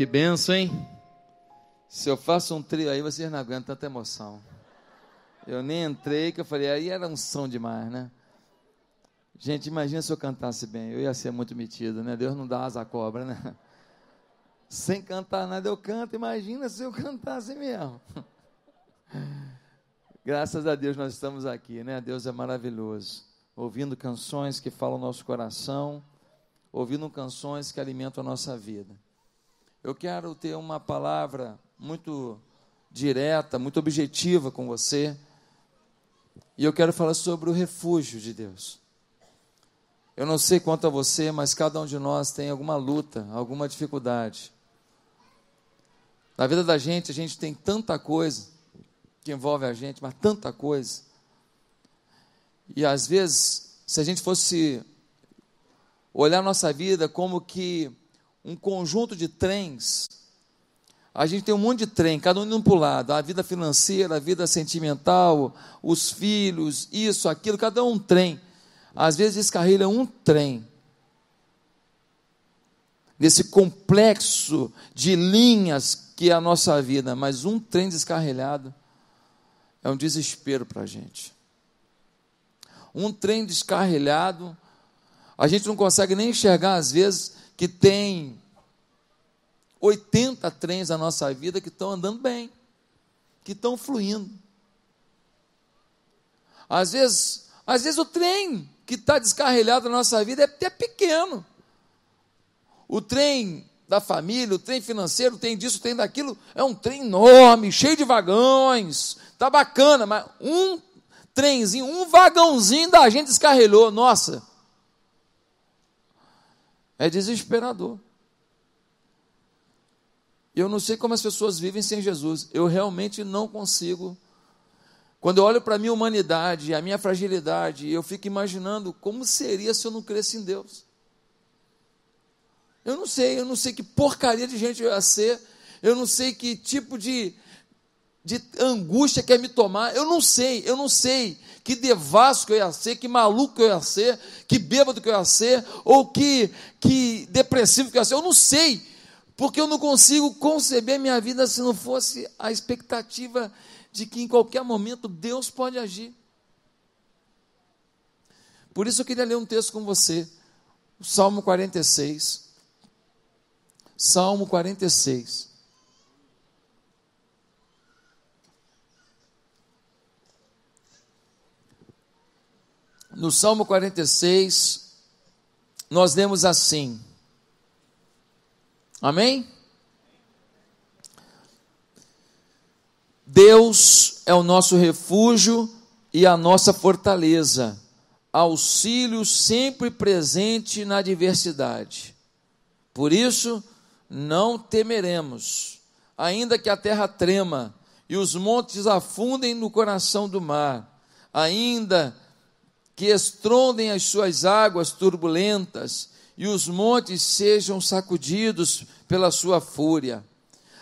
Que benção, hein? Se eu faço um trio aí, vocês não aguentam tanta emoção. Eu nem entrei, que eu falei, aí era um som demais, né? Gente, imagina se eu cantasse bem. Eu ia ser muito metido, né? Deus não dá asa à cobra, né? Sem cantar nada eu canto. Imagina se eu cantasse mesmo. Graças a Deus nós estamos aqui, né? Deus é maravilhoso. Ouvindo canções que falam nosso coração, ouvindo canções que alimentam a nossa vida. Eu quero ter uma palavra muito direta, muito objetiva com você. E eu quero falar sobre o refúgio de Deus. Eu não sei quanto a você, mas cada um de nós tem alguma luta, alguma dificuldade. Na vida da gente, a gente tem tanta coisa que envolve a gente, mas tanta coisa. E às vezes, se a gente fosse olhar nossa vida como que um conjunto de trens. A gente tem um monte de trem, cada um indo para o lado. A vida financeira, a vida sentimental, os filhos, isso, aquilo, cada um um trem. Às vezes descarrilha um trem. Nesse complexo de linhas que é a nossa vida, mas um trem descarrilhado é um desespero para a gente. Um trem descarrilhado, a gente não consegue nem enxergar, às vezes, que tem 80 trens na nossa vida que estão andando bem, que estão fluindo. Às vezes, às vezes o trem que está descarrilhado na nossa vida é até pequeno. O trem da família, o trem financeiro, tem disso, tem daquilo, é um trem enorme, cheio de vagões, tá bacana, mas um trenzinho, um vagãozinho da gente descarrilhou, nossa, é desesperador. Eu não sei como as pessoas vivem sem Jesus. Eu realmente não consigo. Quando eu olho para a minha humanidade, a minha fragilidade, eu fico imaginando como seria se eu não crescesse em Deus. Eu não sei, eu não sei que porcaria de gente eu ia ser, eu não sei que tipo de, de angústia quer me tomar, eu não sei, eu não sei que devasso que eu ia ser, que maluco que eu ia ser, que bêbado que eu ia ser, ou que, que depressivo que eu ia ser, eu não sei, porque eu não consigo conceber minha vida se não fosse a expectativa de que em qualquer momento Deus pode agir. Por isso eu queria ler um texto com você, Salmo 46. Salmo 46. No Salmo 46, nós lemos assim. Amém? Deus é o nosso refúgio e a nossa fortaleza, auxílio sempre presente na adversidade. Por isso, não temeremos, ainda que a terra trema e os montes afundem no coração do mar, ainda que estrondem as suas águas turbulentas e os montes sejam sacudidos pela sua fúria.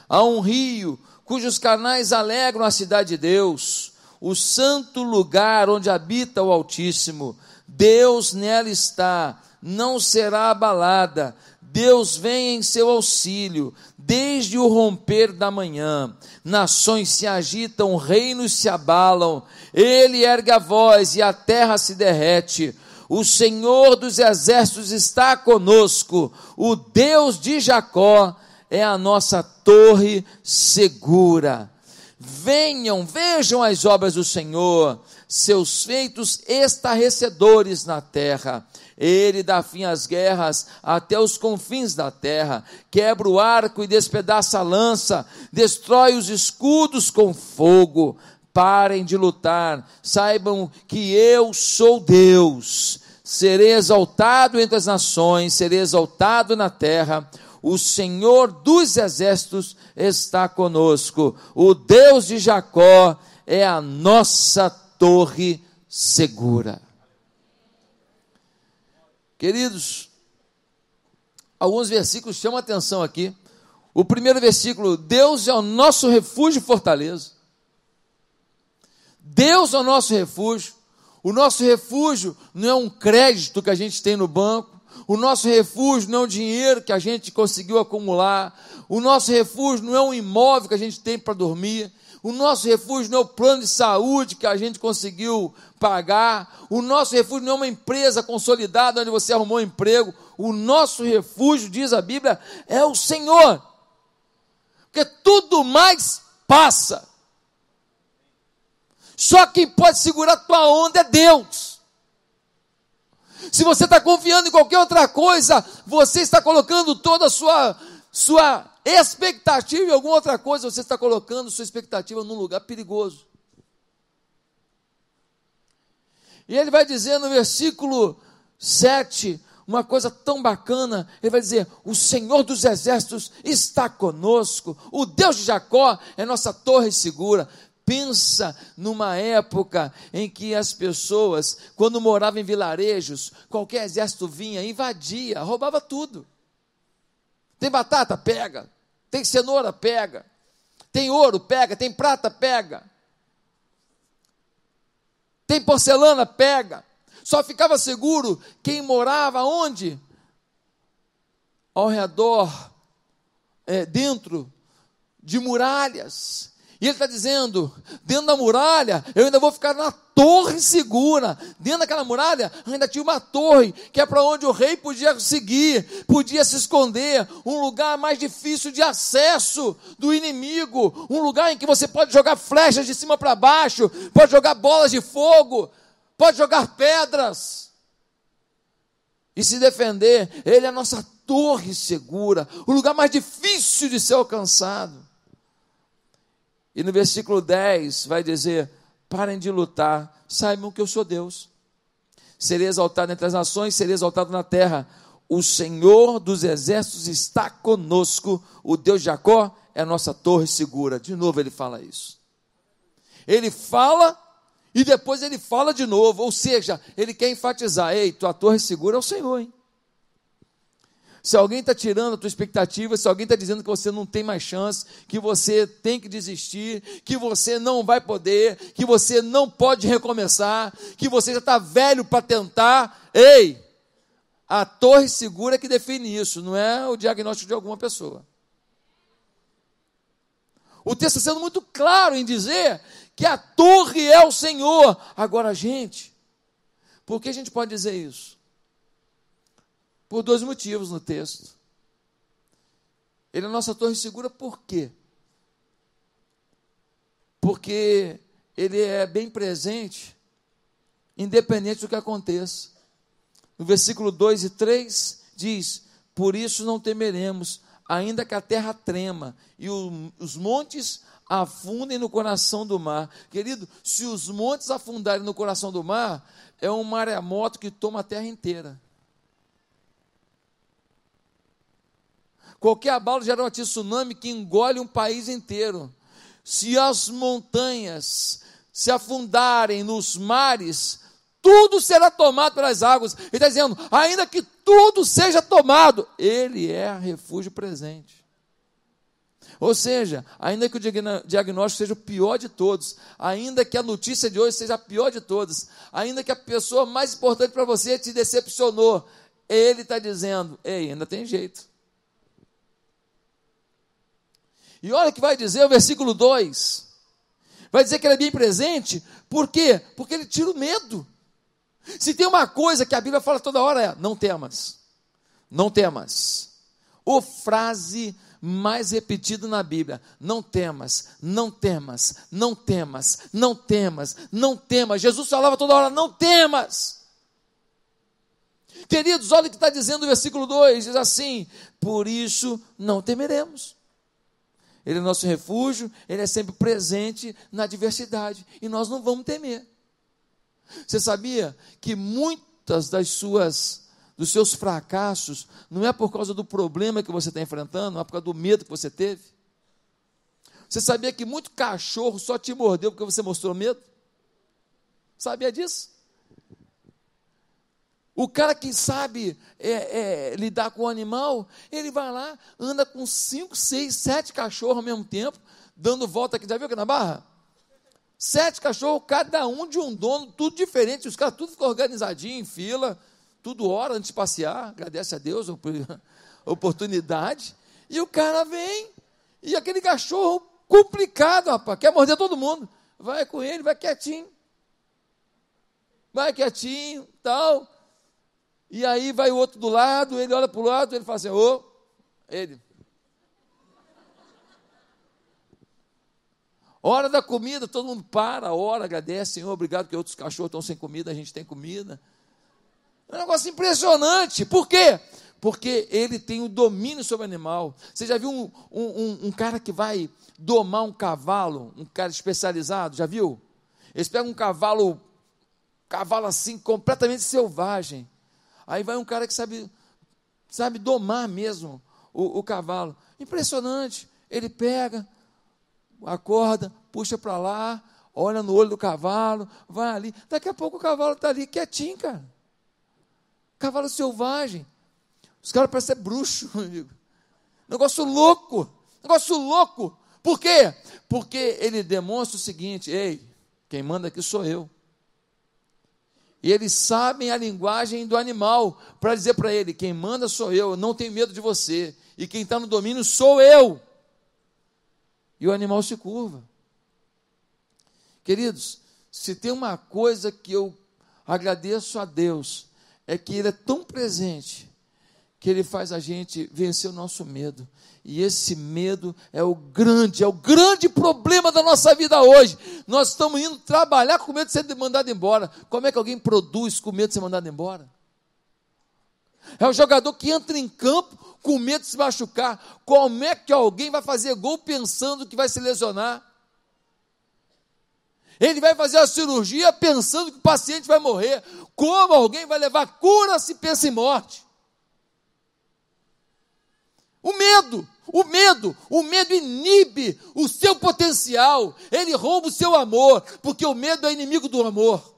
Há um rio cujos canais alegram a cidade de Deus, o santo lugar onde habita o Altíssimo. Deus nela está, não será abalada. Deus vem em seu auxílio, desde o romper da manhã. Nações se agitam, reinos se abalam, ele ergue a voz e a terra se derrete. O Senhor dos exércitos está conosco, o Deus de Jacó é a nossa torre segura. Venham, vejam as obras do Senhor, seus feitos estarrecedores na terra. Ele dá fim às guerras até os confins da terra, quebra o arco e despedaça a lança, destrói os escudos com fogo. Parem de lutar, saibam que eu sou Deus. Serei exaltado entre as nações, serei exaltado na terra. O Senhor dos exércitos está conosco. O Deus de Jacó é a nossa torre segura. Queridos, alguns versículos chamam atenção aqui. O primeiro versículo: Deus é o nosso refúgio e fortaleza. Deus é o nosso refúgio. O nosso refúgio não é um crédito que a gente tem no banco. O nosso refúgio não é o dinheiro que a gente conseguiu acumular. O nosso refúgio não é um imóvel que a gente tem para dormir. O nosso refúgio não é o plano de saúde que a gente conseguiu pagar. O nosso refúgio não é uma empresa consolidada onde você arrumou um emprego. O nosso refúgio, diz a Bíblia, é o Senhor. Porque tudo mais passa. Só quem pode segurar a tua onda é Deus. Se você está confiando em qualquer outra coisa, você está colocando toda a sua, sua expectativa em alguma outra coisa, você está colocando sua expectativa num lugar perigoso. E ele vai dizer no versículo 7, uma coisa tão bacana, ele vai dizer: O Senhor dos exércitos está conosco, o Deus de Jacó é nossa torre segura. Pensa numa época em que as pessoas, quando moravam em vilarejos, qualquer exército vinha, invadia, roubava tudo. Tem batata? Pega. Tem cenoura? Pega. Tem ouro? Pega. Tem prata? Pega. Tem porcelana? Pega. Só ficava seguro quem morava onde? Ao redor, é, dentro de muralhas. E ele está dizendo: dentro da muralha, eu ainda vou ficar na torre segura. Dentro daquela muralha, ainda tinha uma torre, que é para onde o rei podia seguir, podia se esconder. Um lugar mais difícil de acesso do inimigo. Um lugar em que você pode jogar flechas de cima para baixo, pode jogar bolas de fogo, pode jogar pedras e se defender. Ele é a nossa torre segura, o lugar mais difícil de ser alcançado. E no versículo 10 vai dizer: parem de lutar, saibam que eu sou Deus. Serei exaltado entre as nações, serei exaltado na terra. O Senhor dos exércitos está conosco, o Deus de Jacó é a nossa torre segura. De novo ele fala isso. Ele fala e depois ele fala de novo, ou seja, ele quer enfatizar: ei, tua torre segura é o Senhor, hein? Se alguém está tirando a tua expectativa, se alguém está dizendo que você não tem mais chance, que você tem que desistir, que você não vai poder, que você não pode recomeçar, que você já está velho para tentar, ei, a torre segura que define isso, não é o diagnóstico de alguma pessoa. O texto está sendo muito claro em dizer que a torre é o Senhor. Agora, gente, por que a gente pode dizer isso? Por dois motivos no texto. Ele é a nossa torre segura por quê? Porque ele é bem presente, independente do que aconteça. No versículo 2 e 3 diz: Por isso não temeremos, ainda que a terra trema e o, os montes afundem no coração do mar. Querido, se os montes afundarem no coração do mar, é um maremoto que toma a terra inteira. Qualquer abalo gera um tsunami que engole um país inteiro. Se as montanhas se afundarem nos mares, tudo será tomado pelas águas. Ele está dizendo, ainda que tudo seja tomado, Ele é refúgio presente. Ou seja, ainda que o diagnóstico seja o pior de todos, ainda que a notícia de hoje seja a pior de todas, ainda que a pessoa mais importante para você te decepcionou, ele está dizendo: ei, ainda tem jeito. E olha o que vai dizer o versículo 2. Vai dizer que ele é bem presente, por quê? Porque ele tira o medo. Se tem uma coisa que a Bíblia fala toda hora é: não temas, não temas. O frase mais repetida na Bíblia: não temas, não temas, não temas, não temas, não temas. Jesus falava toda hora: não temas. Queridos, olha o que está dizendo o versículo 2: diz assim: por isso não temeremos. Ele é nosso refúgio, ele é sempre presente na adversidade e nós não vamos temer. Você sabia que muitas das suas dos seus fracassos não é por causa do problema que você está enfrentando, é por causa do medo que você teve? Você sabia que muito cachorro só te mordeu porque você mostrou medo? Sabia disso? O cara que sabe é, é, lidar com o animal, ele vai lá, anda com cinco, seis, sete cachorros ao mesmo tempo, dando volta aqui. Já viu aqui na barra? Sete cachorros, cada um de um dono, tudo diferente. Os caras tudo ficam organizadinho em fila, tudo hora antes de passear, agradece a Deus a oportunidade. E o cara vem, e aquele cachorro complicado, rapaz, quer morder todo mundo. Vai com ele, vai quietinho. Vai quietinho, tal. E aí vai o outro do lado, ele olha para o lado, ele fala assim, ô, ele. Hora da comida, todo mundo para, ora, agradece, Senhor, obrigado que outros cachorros estão sem comida, a gente tem comida. É um negócio impressionante. Por quê? Porque ele tem o domínio sobre o animal. Você já viu um, um, um cara que vai domar um cavalo, um cara especializado, já viu? Eles pegam um cavalo, cavalo assim, completamente selvagem. Aí vai um cara que sabe, sabe domar mesmo o, o cavalo. Impressionante. Ele pega, acorda, puxa para lá, olha no olho do cavalo, vai ali. Daqui a pouco o cavalo está ali quietinho, cara. Cavalo selvagem. Os caras parecem bruxo, amigo. Negócio louco. Negócio louco. Por quê? Porque ele demonstra o seguinte: ei, quem manda aqui sou eu. E eles sabem a linguagem do animal para dizer para ele: quem manda sou eu, não tenho medo de você. E quem está no domínio sou eu. E o animal se curva. Queridos, se tem uma coisa que eu agradeço a Deus, é que Ele é tão presente que Ele faz a gente vencer o nosso medo. E esse medo é o grande, é o grande problema da nossa vida hoje. Nós estamos indo trabalhar com medo de ser mandado embora. Como é que alguém produz com medo de ser mandado embora? É o jogador que entra em campo com medo de se machucar. Como é que alguém vai fazer gol pensando que vai se lesionar? Ele vai fazer a cirurgia pensando que o paciente vai morrer. Como alguém vai levar cura se pensa em morte? O medo. O medo, o medo inibe o seu potencial, ele rouba o seu amor, porque o medo é inimigo do amor.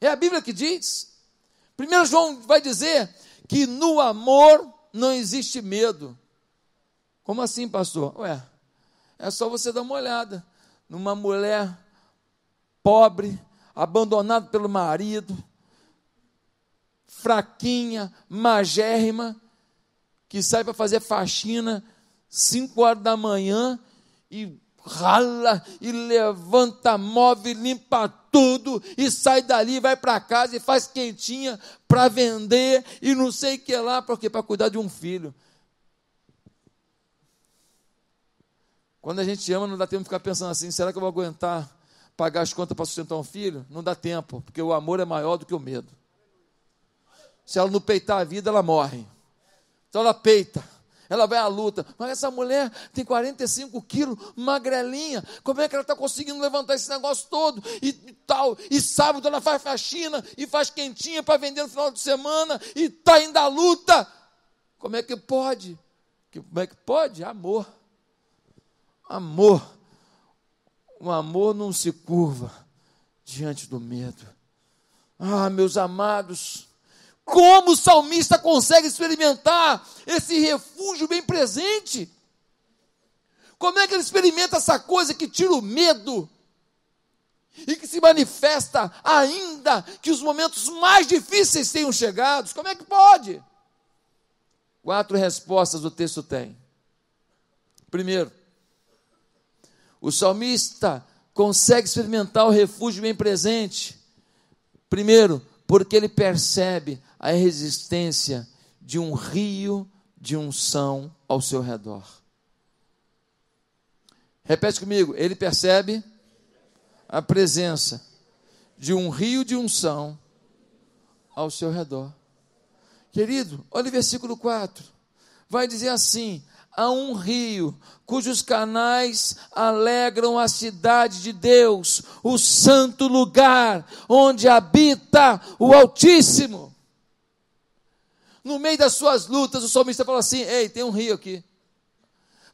É a Bíblia que diz. Primeiro João vai dizer que no amor não existe medo. Como assim, pastor? Ué, é só você dar uma olhada numa mulher pobre, abandonada pelo marido, fraquinha, magérrima, que sai para fazer faxina 5 horas da manhã e rala e levanta móvel, limpa tudo e sai dali, vai para casa e faz quentinha para vender e não sei o que lá, porque para cuidar de um filho. Quando a gente ama, não dá tempo de ficar pensando assim: será que eu vou aguentar pagar as contas para sustentar um filho? Não dá tempo, porque o amor é maior do que o medo. Se ela não peitar a vida, ela morre. Então ela peita, ela vai à luta. Mas essa mulher tem 45 quilos, magrelinha. Como é que ela está conseguindo levantar esse negócio todo? E, tal. E sábado ela faz faxina e faz quentinha para vender no final de semana e está indo à luta. Como é que pode? Como é que pode? Amor. Amor. O amor não se curva diante do medo. Ah, meus amados, como o salmista consegue experimentar esse refúgio bem presente? Como é que ele experimenta essa coisa que tira o medo e que se manifesta ainda que os momentos mais difíceis tenham chegado? Como é que pode? Quatro respostas o texto tem. Primeiro, o salmista consegue experimentar o refúgio bem presente. Primeiro, porque ele percebe a resistência de um rio de unção ao seu redor. Repete comigo, ele percebe a presença de um rio de unção ao seu redor. Querido, olha o versículo 4. Vai dizer assim: há um rio cujos canais alegram a cidade de Deus, o santo lugar onde habita o Altíssimo. No meio das suas lutas, o salmista fala assim: Ei, tem um rio aqui.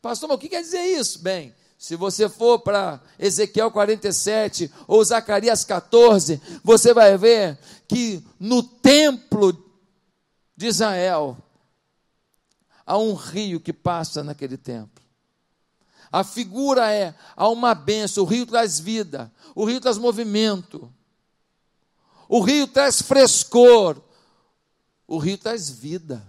Pastor, mas o que quer dizer isso? Bem, se você for para Ezequiel 47 ou Zacarias 14, você vai ver que no templo de Israel há um rio que passa naquele templo. A figura é: há uma benção, o rio traz vida, o rio traz movimento. o rio traz frescor, o rio traz vida.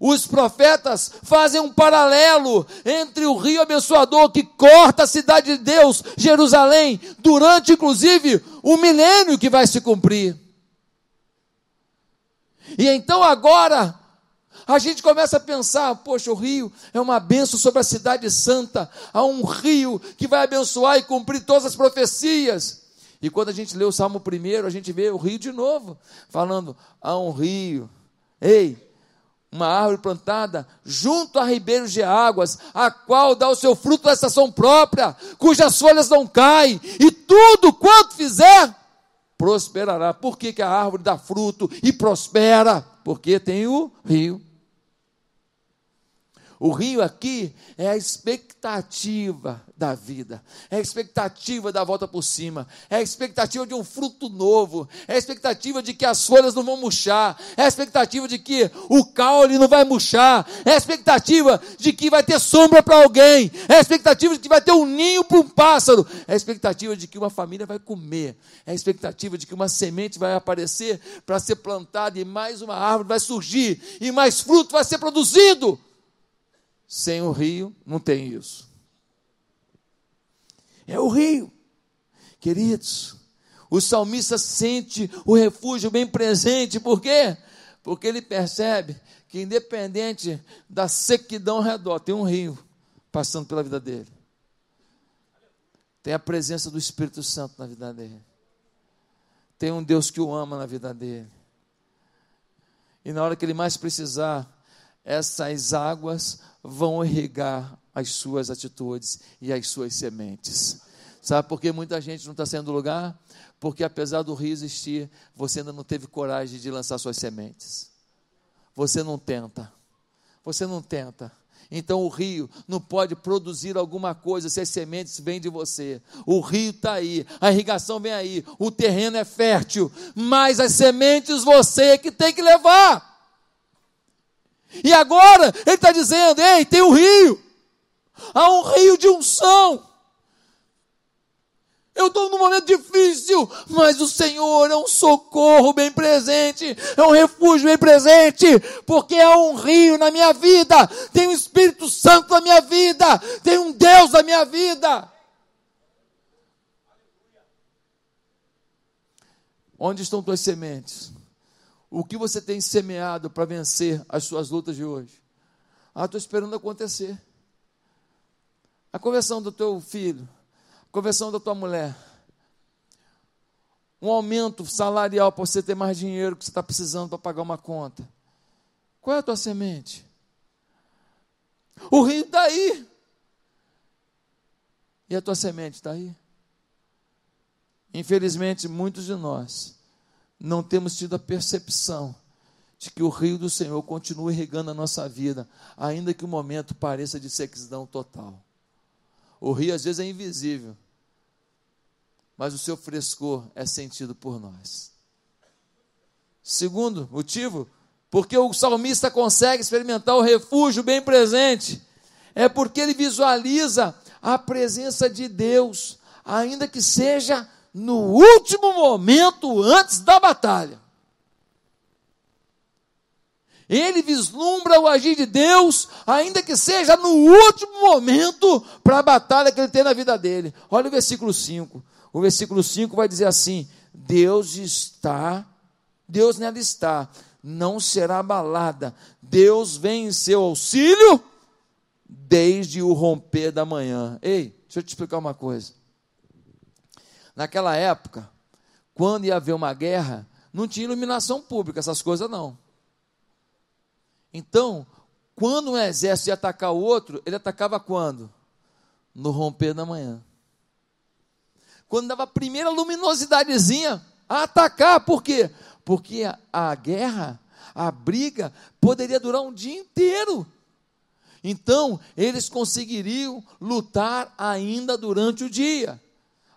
Os profetas fazem um paralelo entre o rio abençoador que corta a cidade de Deus, Jerusalém, durante inclusive o milênio que vai se cumprir. E então agora a gente começa a pensar, poxa, o rio é uma benção sobre a cidade santa, há um rio que vai abençoar e cumprir todas as profecias. E quando a gente lê o Salmo primeiro, a gente vê o rio de novo, falando: há um rio. Ei, uma árvore plantada junto a ribeiros de águas, a qual dá o seu fruto na estação própria, cujas folhas não caem, e tudo quanto fizer, prosperará. Por que, que a árvore dá fruto e prospera? Porque tem o rio. O rio aqui é a expectativa da vida, é a expectativa da volta por cima, é a expectativa de um fruto novo, é a expectativa de que as folhas não vão murchar, é a expectativa de que o caule não vai murchar, é a expectativa de que vai ter sombra para alguém, é a expectativa de que vai ter um ninho para um pássaro, é a expectativa de que uma família vai comer, é a expectativa de que uma semente vai aparecer para ser plantada e mais uma árvore vai surgir e mais fruto vai ser produzido. Sem o rio, não tem isso. É o rio. Queridos, o salmista sente o refúgio bem presente, por quê? Porque ele percebe que, independente da sequidão ao redor, tem um rio passando pela vida dele. Tem a presença do Espírito Santo na vida dele. Tem um Deus que o ama na vida dele. E na hora que ele mais precisar, essas águas vão irrigar as suas atitudes e as suas sementes. Sabe por que muita gente não está saindo do lugar? Porque apesar do rio existir, você ainda não teve coragem de lançar suas sementes. Você não tenta. Você não tenta. Então o rio não pode produzir alguma coisa se as sementes vêm de você. O rio está aí, a irrigação vem aí, o terreno é fértil, mas as sementes você é que tem que levar. E agora ele está dizendo: ei, tem um rio, há um rio de unção. Eu estou num momento difícil, mas o Senhor é um socorro bem presente, é um refúgio bem presente, porque há um rio na minha vida, tem um Espírito Santo na minha vida, tem um Deus na minha vida. Onde estão tuas sementes? O que você tem semeado para vencer as suas lutas de hoje? Ah, estou esperando acontecer. A conversão do teu filho, a conversão da tua mulher, um aumento salarial para você ter mais dinheiro que você está precisando para pagar uma conta. Qual é a tua semente? O rio está aí. E a tua semente está aí? Infelizmente, muitos de nós não temos tido a percepção de que o rio do Senhor continua irrigando a nossa vida, ainda que o momento pareça de sequidão total. O rio às vezes é invisível, mas o seu frescor é sentido por nós. Segundo motivo, porque o salmista consegue experimentar o refúgio bem presente, é porque ele visualiza a presença de Deus, ainda que seja no último momento antes da batalha. Ele vislumbra o agir de Deus, ainda que seja no último momento para a batalha que ele tem na vida dele. Olha o versículo 5. O versículo 5 vai dizer assim: Deus está, Deus nela está, não será abalada. Deus vem em seu auxílio desde o romper da manhã. Ei, deixa eu te explicar uma coisa. Naquela época, quando ia haver uma guerra, não tinha iluminação pública, essas coisas não. Então, quando um exército ia atacar o outro, ele atacava quando? No romper da manhã. Quando dava a primeira luminosidadezinha, a atacar. Por quê? Porque a, a guerra, a briga, poderia durar um dia inteiro. Então, eles conseguiriam lutar ainda durante o dia.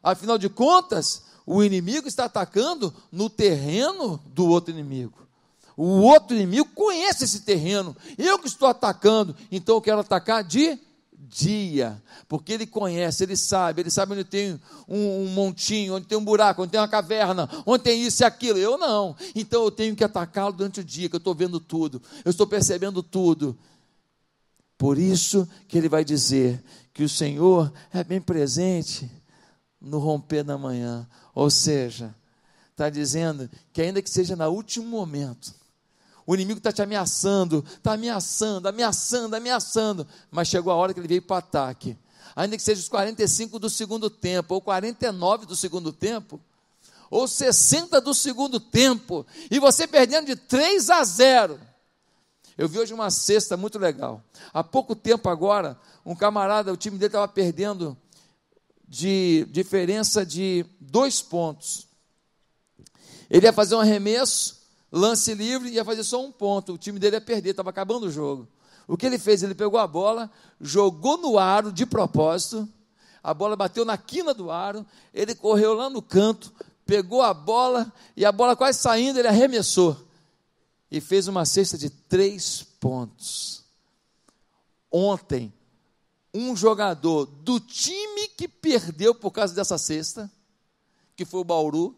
Afinal de contas, o inimigo está atacando no terreno do outro inimigo. O outro inimigo conhece esse terreno. Eu que estou atacando, então eu quero atacar de dia, porque ele conhece, ele sabe, ele sabe onde tem um, um, montinho, onde tem um buraco, onde tem uma caverna, onde tem isso e aquilo. Eu não. Então eu tenho que atacá-lo durante o dia, que eu estou vendo tudo, eu estou percebendo tudo. Por isso que ele vai dizer que o Senhor é bem presente no romper da manhã. Ou seja, está dizendo que ainda que seja no último momento, o inimigo está te ameaçando, está ameaçando, ameaçando, ameaçando. Mas chegou a hora que ele veio para o ataque. Ainda que seja os 45 do segundo tempo, ou 49 do segundo tempo, ou 60 do segundo tempo, e você perdendo de 3 a 0. Eu vi hoje uma cesta muito legal. Há pouco tempo agora, um camarada, o time dele estava perdendo de diferença de dois pontos. Ele ia fazer um arremesso, lance livre, ia fazer só um ponto. O time dele ia perder, estava acabando o jogo. O que ele fez? Ele pegou a bola, jogou no aro de propósito, a bola bateu na quina do aro, ele correu lá no canto, pegou a bola e a bola quase saindo, ele arremessou e fez uma cesta de três pontos. Ontem, um jogador do time que perdeu por causa dessa cesta, que foi o Bauru,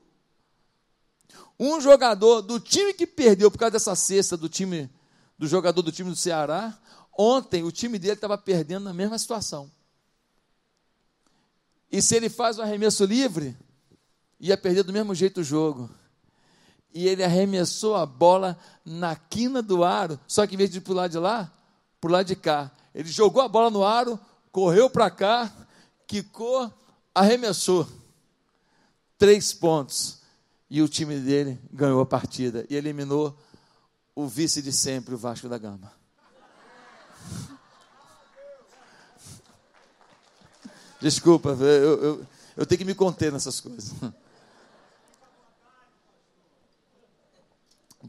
um jogador do time que perdeu por causa dessa cesta do time do jogador do time do Ceará, ontem o time dele estava perdendo na mesma situação. E se ele faz o arremesso livre, ia perder do mesmo jeito o jogo. E ele arremessou a bola na quina do aro, só que em vez de ir para o lado de lá, para o lado de cá. Ele jogou a bola no aro, correu para cá, quicou, arremessou. Três pontos e o time dele ganhou a partida e eliminou o vice de sempre, o Vasco da Gama. Desculpa, eu, eu, eu tenho que me conter nessas coisas.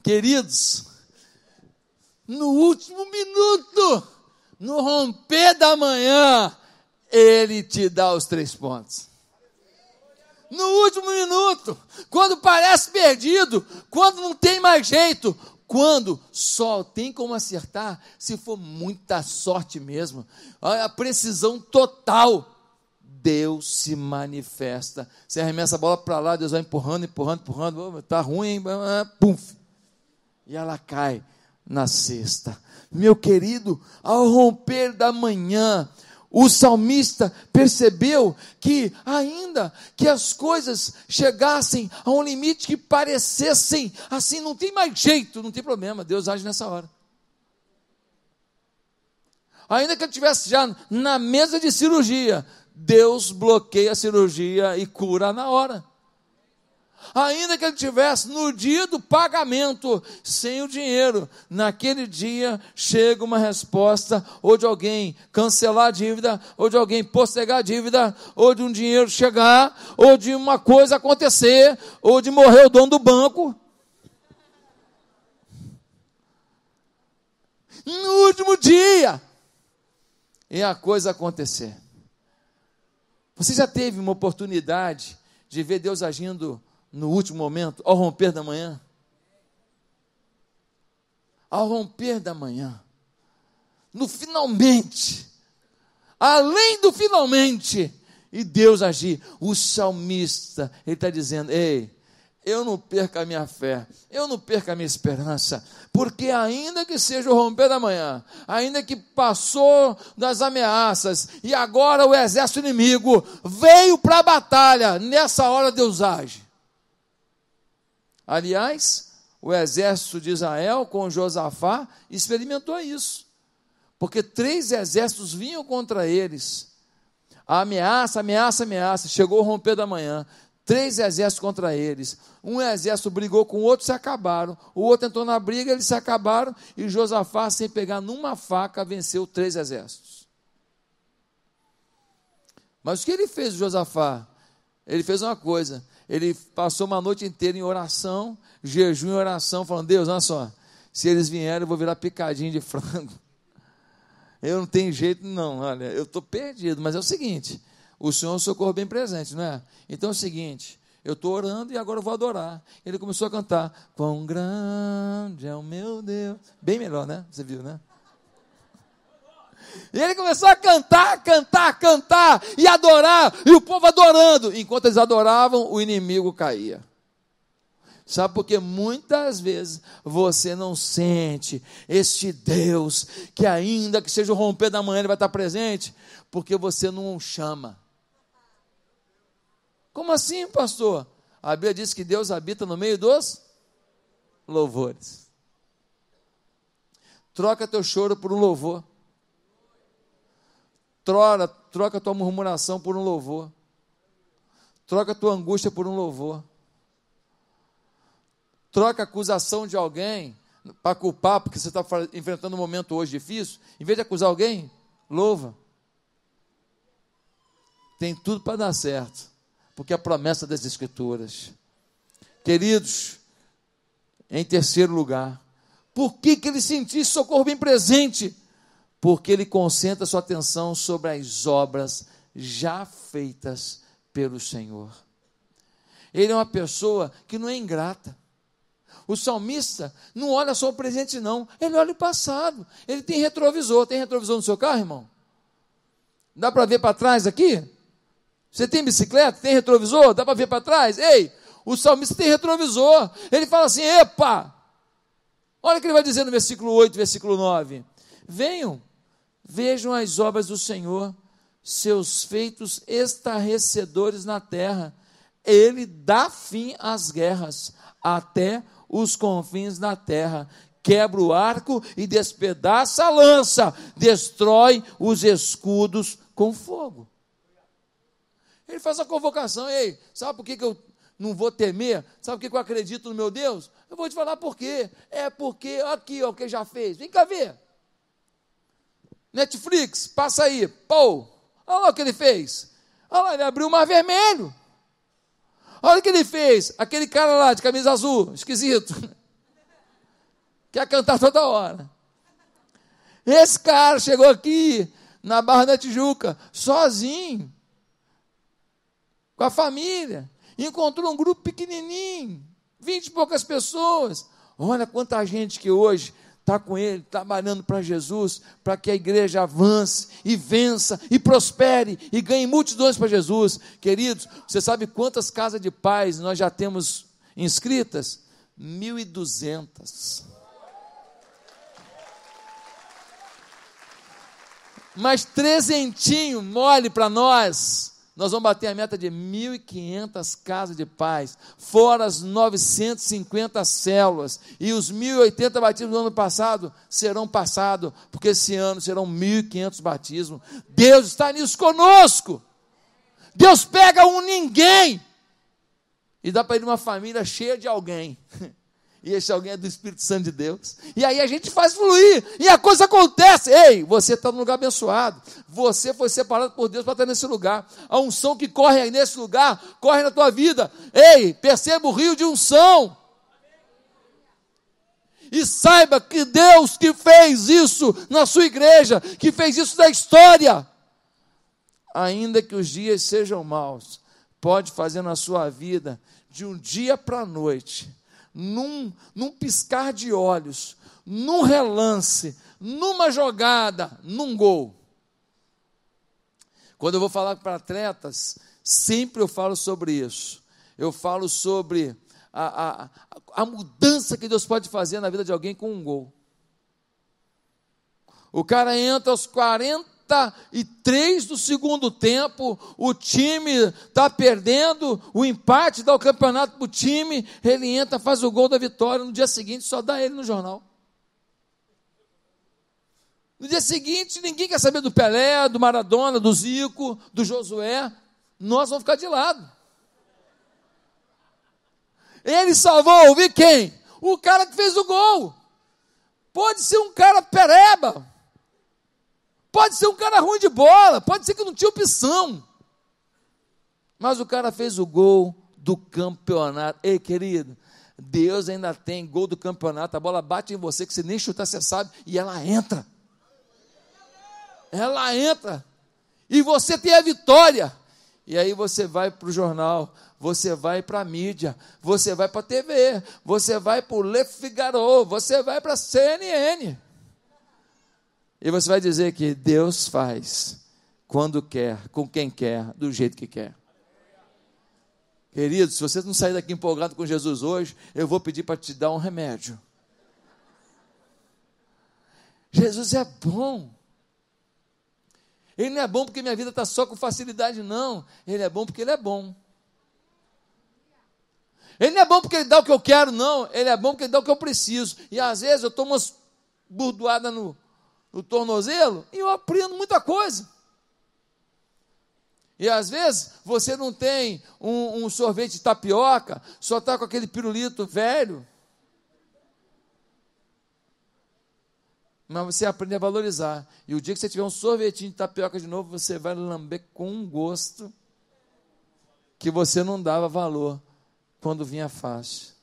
Queridos, no último minuto, no romper da manhã, ele te dá os três pontos no último minuto, quando parece perdido, quando não tem mais jeito, quando só tem como acertar se for muita sorte mesmo, a precisão total. Deus se manifesta. Você arremessa a bola para lá, Deus vai empurrando, empurrando, empurrando. Está ruim, hein? Pum. E ela cai na cesta. Meu querido, ao romper da manhã, o salmista percebeu que, ainda que as coisas chegassem a um limite que parecessem assim, não tem mais jeito, não tem problema, Deus age nessa hora. Ainda que ele estivesse já na mesa de cirurgia, Deus bloqueia a cirurgia e cura na hora ainda que ele tivesse no dia do pagamento sem o dinheiro, naquele dia chega uma resposta, ou de alguém cancelar a dívida, ou de alguém postergar a dívida, ou de um dinheiro chegar, ou de uma coisa acontecer, ou de morrer o dono do banco. No último dia, e a coisa acontecer. Você já teve uma oportunidade de ver Deus agindo no último momento, ao romper da manhã. Ao romper da manhã, no finalmente, além do finalmente, e Deus agir. O salmista, ele está dizendo: Ei, eu não perca a minha fé, eu não perca a minha esperança, porque ainda que seja o romper da manhã, ainda que passou das ameaças, e agora o exército inimigo veio para a batalha, nessa hora Deus age. Aliás, o exército de Israel com Josafá experimentou isso, porque três exércitos vinham contra eles. A ameaça, ameaça, ameaça. Chegou o romper da manhã. Três exércitos contra eles. Um exército brigou com o outro, se acabaram. O outro entrou na briga, eles se acabaram. E Josafá, sem pegar numa faca, venceu três exércitos. Mas o que ele fez, Josafá? Ele fez uma coisa ele passou uma noite inteira em oração, jejum e oração, falando: Deus, olha só, se eles vierem, eu vou virar picadinho de frango. Eu não tenho jeito, não, olha, eu estou perdido, mas é o seguinte: o Senhor é um socorro bem presente, não é? Então é o seguinte. Eu estou orando e agora eu vou adorar. Ele começou a cantar: Quão grande é o meu Deus. Bem melhor, né? Você viu, né? E ele começou a cantar, cantar, cantar e adorar, e o povo adorando. Enquanto eles adoravam, o inimigo caía. Sabe por que muitas vezes você não sente este Deus que, ainda que seja o romper da manhã, ele vai estar presente? Porque você não o chama. Como assim, pastor? A Bíblia diz que Deus habita no meio dos louvores. Troca teu choro por um louvor. Troca, tua murmuração por um louvor. Troca tua angústia por um louvor troca a acusação de alguém para culpar, porque você está enfrentando um momento hoje difícil, em vez de acusar alguém, louva. Tem tudo para dar certo, porque é a promessa das Escrituras. Queridos, em terceiro lugar, por que, que ele sentisse socorro bem presente? Porque ele concentra sua atenção sobre as obras já feitas pelo Senhor. Ele é uma pessoa que não é ingrata. O salmista não olha só o presente, não. Ele olha o passado. Ele tem retrovisor. Tem retrovisor no seu carro, irmão? Dá para ver para trás aqui? Você tem bicicleta? Tem retrovisor? Dá para ver para trás? Ei, o salmista tem retrovisor. Ele fala assim: epa! Olha o que ele vai dizer no versículo 8, versículo 9: Venham, vejam as obras do Senhor, seus feitos estarrecedores na terra. Ele dá fim às guerras, até os confins da terra, quebra o arco e despedaça a lança, destrói os escudos com fogo. Ele faz a convocação, ei, sabe por que, que eu não vou temer? Sabe por que, que eu acredito no meu Deus? Eu vou te falar por quê. É porque, aqui, ó, o que já fez. Vem cá ver. Netflix, passa aí. Pô, olha lá o que ele fez. Olha lá, ele abriu o mar vermelho. Olha o que ele fez. Aquele cara lá de camisa azul, esquisito. Quer cantar toda hora. Esse cara chegou aqui na Barra da Tijuca, sozinho, com a família. Encontrou um grupo pequenininho, vinte e poucas pessoas. Olha quanta gente que hoje está com ele, trabalhando para Jesus, para que a igreja avance e vença e prospere e ganhe multidões para Jesus. Queridos, você sabe quantas casas de paz nós já temos inscritas? 1.200. Mas trezentinho mole para nós nós vamos bater a meta de 1.500 casas de paz, fora as 950 células, e os 1.080 batismos do ano passado serão passados, porque esse ano serão 1.500 batismos. Deus está nisso conosco. Deus pega um ninguém e dá para ele uma família cheia de alguém. e esse alguém é do Espírito Santo de Deus. E aí a gente faz fluir, e a coisa acontece. Ei, você está no lugar abençoado. Você foi separado por Deus para estar nesse lugar. A unção que corre aí nesse lugar, corre na tua vida. Ei, perceba o rio de unção. E saiba que Deus que fez isso na sua igreja, que fez isso na história, ainda que os dias sejam maus, pode fazer na sua vida de um dia para a noite num, num piscar de olhos, num relance, numa jogada, num gol. Quando eu vou falar para atletas, sempre eu falo sobre isso. Eu falo sobre a, a, a mudança que Deus pode fazer na vida de alguém com um gol. O cara entra aos 40 43 do segundo tempo, o time está perdendo, o empate dá o campeonato para o time, ele entra, faz o gol da vitória, no dia seguinte só dá ele no jornal. No dia seguinte, ninguém quer saber do Pelé, do Maradona, do Zico, do Josué. Nós vamos ficar de lado. Ele salvou, ouvi quem? O cara que fez o gol. Pode ser um cara pereba, Pode ser um cara ruim de bola, pode ser que não tinha opção. Mas o cara fez o gol do campeonato. Ei, querido, Deus ainda tem gol do campeonato. A bola bate em você que você nem chutar, você sabe, e ela entra. Ela entra. E você tem a vitória. E aí você vai para o jornal, você vai para a mídia, você vai para a TV, você vai para o Le Figaro, você vai para a CNN. E você vai dizer que Deus faz quando quer, com quem quer, do jeito que quer. Querido, se você não sair daqui empolgado com Jesus hoje, eu vou pedir para te dar um remédio. Jesus é bom. Ele não é bom porque minha vida está só com facilidade, não. Ele é bom porque Ele é bom. Ele não é bom porque Ele dá o que eu quero, não. Ele é bom porque Ele dá o que eu preciso. E às vezes eu tomo umas burdoadas no, no tornozelo e eu aprendo muita coisa. E às vezes você não tem um, um sorvete de tapioca, só está com aquele pirulito velho. Mas você aprende a valorizar. E o dia que você tiver um sorvetinho de tapioca de novo, você vai lamber com um gosto que você não dava valor quando vinha fácil.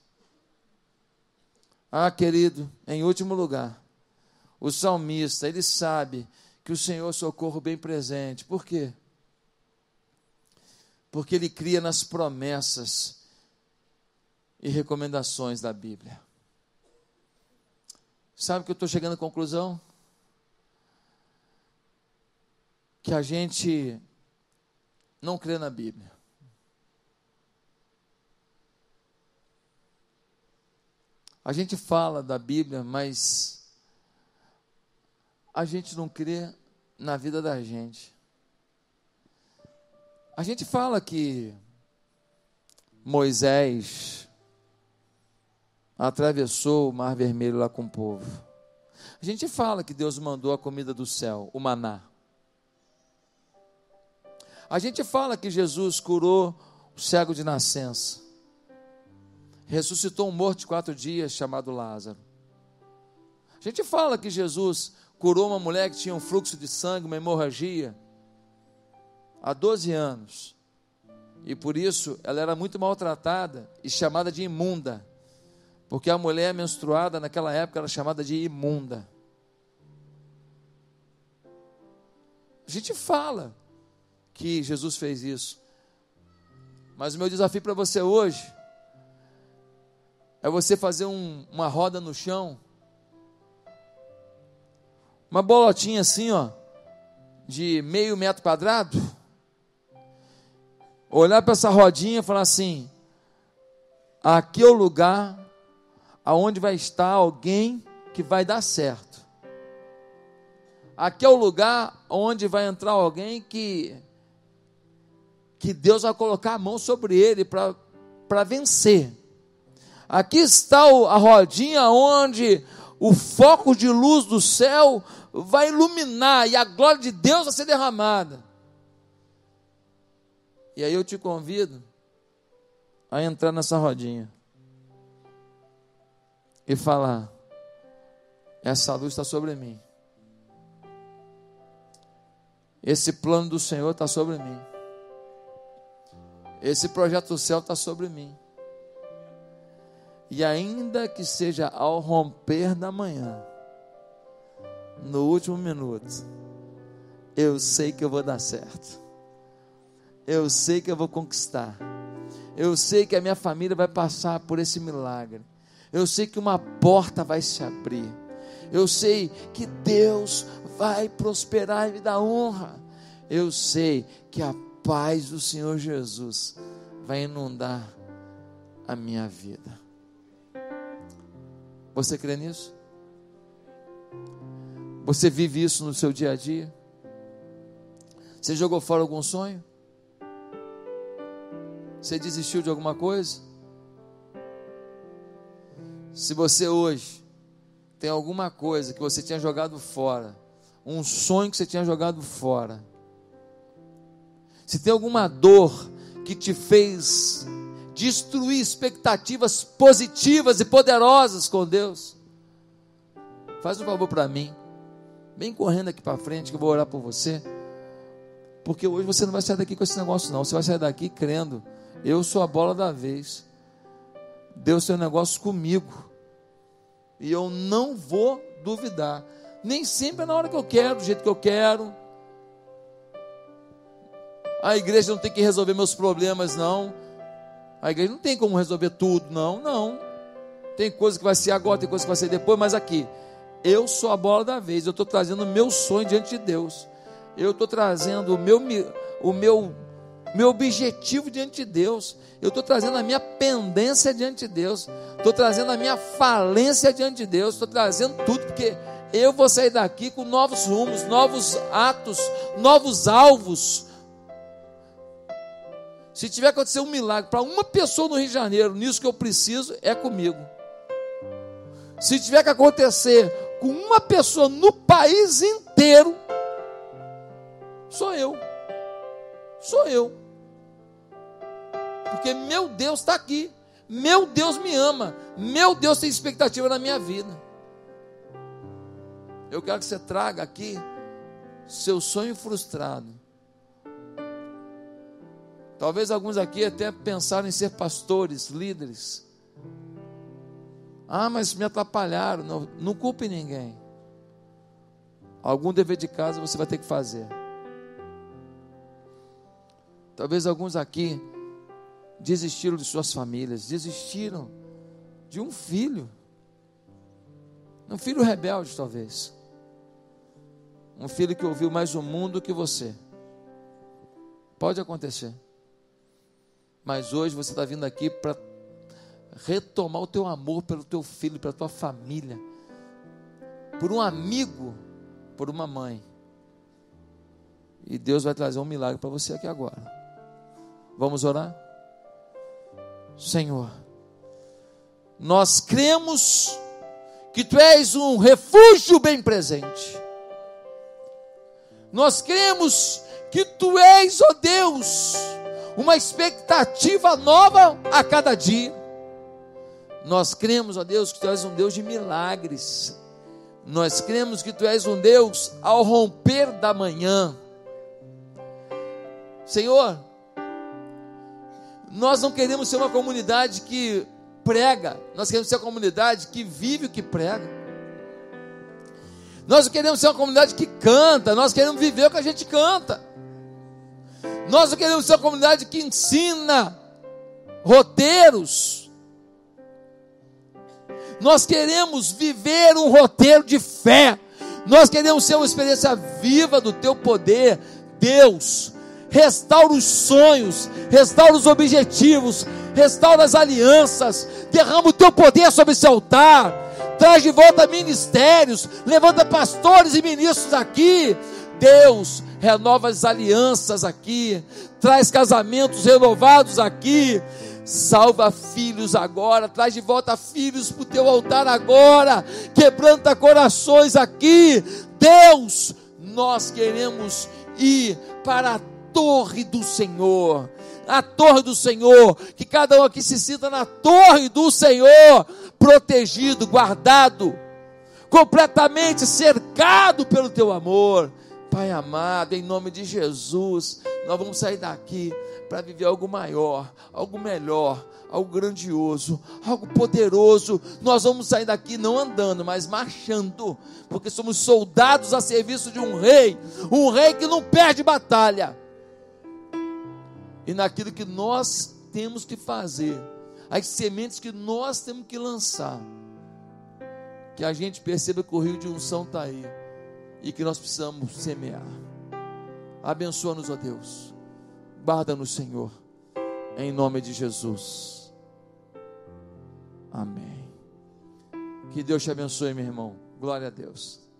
Ah, querido, em último lugar, o salmista, ele sabe que o Senhor socorro bem presente. Por quê? Porque ele cria nas promessas e recomendações da Bíblia. Sabe que eu estou chegando à conclusão? Que a gente não crê na Bíblia. A gente fala da Bíblia, mas a gente não crê na vida da gente. A gente fala que Moisés atravessou o Mar Vermelho lá com o povo. A gente fala que Deus mandou a comida do céu, o maná. A gente fala que Jesus curou o cego de nascença. Ressuscitou um morto de quatro dias chamado Lázaro. A gente fala que Jesus curou uma mulher que tinha um fluxo de sangue, uma hemorragia, há 12 anos. E por isso ela era muito maltratada e chamada de imunda. Porque a mulher menstruada naquela época era chamada de imunda. A gente fala que Jesus fez isso. Mas o meu desafio para você hoje é você fazer um, uma roda no chão, uma bolotinha assim, ó, de meio metro quadrado, olhar para essa rodinha e falar assim: aqui é o lugar aonde vai estar alguém que vai dar certo. Aqui é o lugar onde vai entrar alguém que que Deus vai colocar a mão sobre ele para vencer. Aqui está a rodinha onde o foco de luz do céu vai iluminar e a glória de Deus vai ser derramada. E aí eu te convido a entrar nessa rodinha e falar: essa luz está sobre mim. Esse plano do Senhor está sobre mim. Esse projeto do céu está sobre mim. E ainda que seja ao romper da manhã, no último minuto, eu sei que eu vou dar certo. Eu sei que eu vou conquistar. Eu sei que a minha família vai passar por esse milagre. Eu sei que uma porta vai se abrir. Eu sei que Deus vai prosperar e me dar honra. Eu sei que a paz do Senhor Jesus vai inundar a minha vida. Você crê nisso? Você vive isso no seu dia a dia? Você jogou fora algum sonho? Você desistiu de alguma coisa? Se você hoje tem alguma coisa que você tinha jogado fora, um sonho que você tinha jogado fora, se tem alguma dor que te fez destruir expectativas positivas e poderosas com Deus, faz um favor para mim, vem correndo aqui para frente que eu vou orar por você, porque hoje você não vai sair daqui com esse negócio, não, você vai sair daqui crendo, eu sou a bola da vez. Deus tem um negócio comigo. E eu não vou duvidar. Nem sempre é na hora que eu quero, do jeito que eu quero. A igreja não tem que resolver meus problemas, não. A igreja não tem como resolver tudo, não, não. Tem coisa que vai ser agora, tem coisa que vai ser depois, mas aqui, Eu sou a bola da vez, eu estou trazendo o meu sonho diante de Deus. Eu estou trazendo o meu, o meu, meu objetivo diante de Deus. Eu estou trazendo a minha pendência diante de Deus. Estou trazendo a minha falência diante de Deus. Estou trazendo tudo, porque eu vou sair daqui com novos rumos, novos atos, novos alvos. Se tiver acontecer um milagre para uma pessoa no Rio de Janeiro, nisso que eu preciso, é comigo. Se tiver que acontecer com uma pessoa no país inteiro, sou eu. Sou eu. Porque meu Deus está aqui. Meu Deus me ama. Meu Deus tem expectativa na minha vida. Eu quero que você traga aqui seu sonho frustrado. Talvez alguns aqui até pensaram em ser pastores, líderes. Ah, mas me atrapalharam. Não, não culpe ninguém. Algum dever de casa você vai ter que fazer. Talvez alguns aqui desistiram de suas famílias, desistiram de um filho. Um filho rebelde, talvez. Um filho que ouviu mais o mundo que você. Pode acontecer. Mas hoje você está vindo aqui para retomar o teu amor pelo teu filho, pela tua família, por um amigo, por uma mãe. E Deus vai trazer um milagre para você aqui agora. Vamos orar? Senhor, nós cremos que tu és um refúgio bem presente. Nós cremos que tu és, ó Deus, uma expectativa nova a cada dia. Nós cremos, ó Deus, que tu és um Deus de milagres. Nós cremos que tu és um Deus ao romper da manhã. Senhor, nós não queremos ser uma comunidade que prega, nós queremos ser uma comunidade que vive o que prega. Nós não queremos ser uma comunidade que canta, nós queremos viver o que a gente canta. Nós queremos ser uma comunidade que ensina roteiros, nós queremos viver um roteiro de fé. Nós queremos ser uma experiência viva do teu poder. Deus, restaura os sonhos, restaura os objetivos, restaura as alianças, derrama o teu poder sobre esse altar, traz de volta ministérios, levanta pastores e ministros aqui. Deus, renova as alianças aqui, traz casamentos renovados aqui, Salva filhos agora, traz de volta filhos para o teu altar agora, quebranta corações aqui. Deus, nós queremos ir para a torre do Senhor. A torre do Senhor, que cada um aqui se sinta na torre do Senhor, protegido, guardado, completamente cercado pelo teu amor. Pai amado, em nome de Jesus, nós vamos sair daqui para viver algo maior, algo melhor, algo grandioso, algo poderoso. Nós vamos sair daqui não andando, mas marchando, porque somos soldados a serviço de um rei, um rei que não perde batalha. E naquilo que nós temos que fazer, as sementes que nós temos que lançar, que a gente perceba que o rio de unção está aí e que nós precisamos semear. Abençoa-nos, ó Deus. Guarda-nos, Senhor. Em nome de Jesus. Amém. Que Deus te abençoe, meu irmão. Glória a Deus.